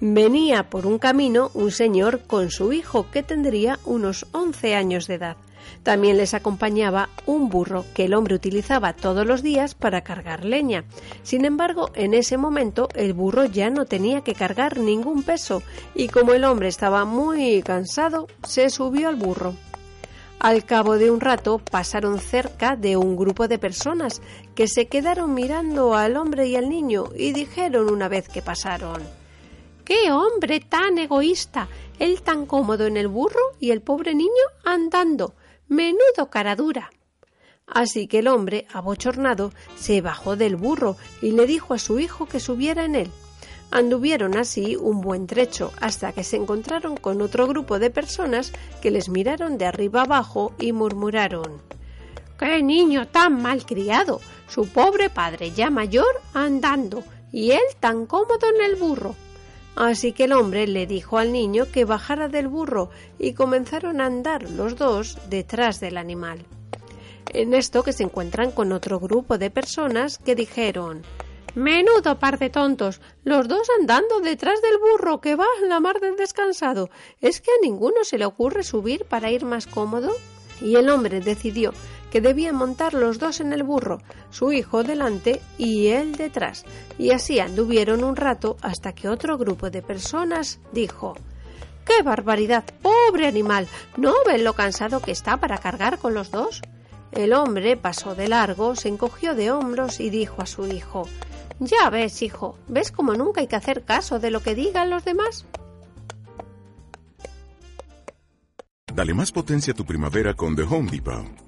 Venía por un camino un señor con su hijo que tendría unos 11 años de edad. También les acompañaba un burro que el hombre utilizaba todos los días para cargar leña. Sin embargo, en ese momento el burro ya no tenía que cargar ningún peso y como el hombre estaba muy cansado, se subió al burro. Al cabo de un rato pasaron cerca de un grupo de personas que se quedaron mirando al hombre y al niño y dijeron una vez que pasaron ¡Qué hombre tan egoísta! Él tan cómodo en el burro y el pobre niño andando. Menudo cara dura. Así que el hombre, abochornado, se bajó del burro y le dijo a su hijo que subiera en él. Anduvieron así un buen trecho hasta que se encontraron con otro grupo de personas que les miraron de arriba abajo y murmuraron ¡Qué niño tan mal criado! Su pobre padre ya mayor andando y él tan cómodo en el burro. Así que el hombre le dijo al niño que bajara del burro y comenzaron a andar los dos detrás del animal. En esto que se encuentran con otro grupo de personas que dijeron Menudo par de tontos, los dos andando detrás del burro que va en la mar del descansado. ¿Es que a ninguno se le ocurre subir para ir más cómodo? Y el hombre decidió que debían montar los dos en el burro, su hijo delante y él detrás, y así anduvieron un rato hasta que otro grupo de personas dijo ¡Qué barbaridad! ¡Pobre animal! ¿No ven lo cansado que está para cargar con los dos? El hombre pasó de largo, se encogió de hombros y dijo a su hijo Ya ves, hijo, ¿ves cómo nunca hay que hacer caso de lo que digan los demás? Dale más potencia a tu primavera con The Home Depot.